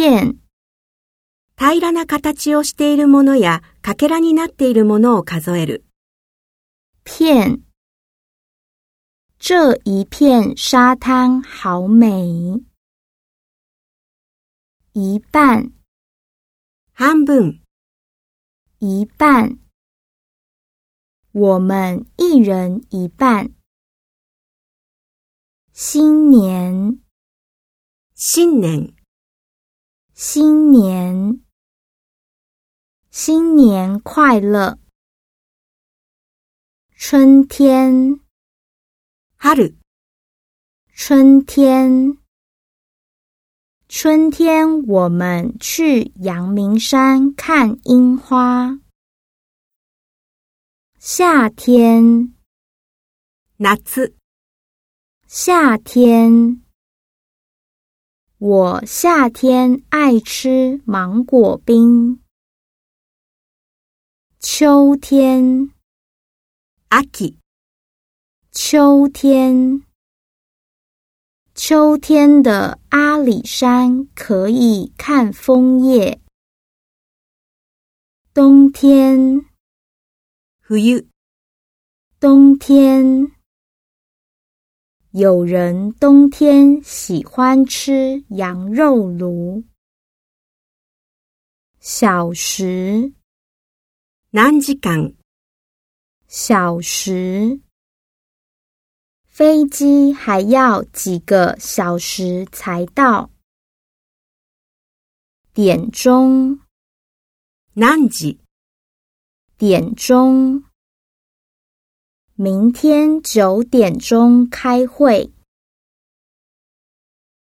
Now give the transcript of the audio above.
片。平らな形をしているものや、かけらになっているものを数える。片。这一片沙滩好美。一半。半分。一半。我们一人一半。新年。新年。新年，新年快乐！春天，哈鲁，春天，春天，我们去阳明山看樱花。夏天，拿兹，夏天。我夏天爱吃芒果冰。秋天，阿奇，秋天，秋天的阿里山可以看枫叶。冬天，Who you？冬天。有人冬天喜欢吃羊肉炉。小时 n a n 小时。飞机还要几个小时才到？点钟 n a 点钟。明天九点钟开会。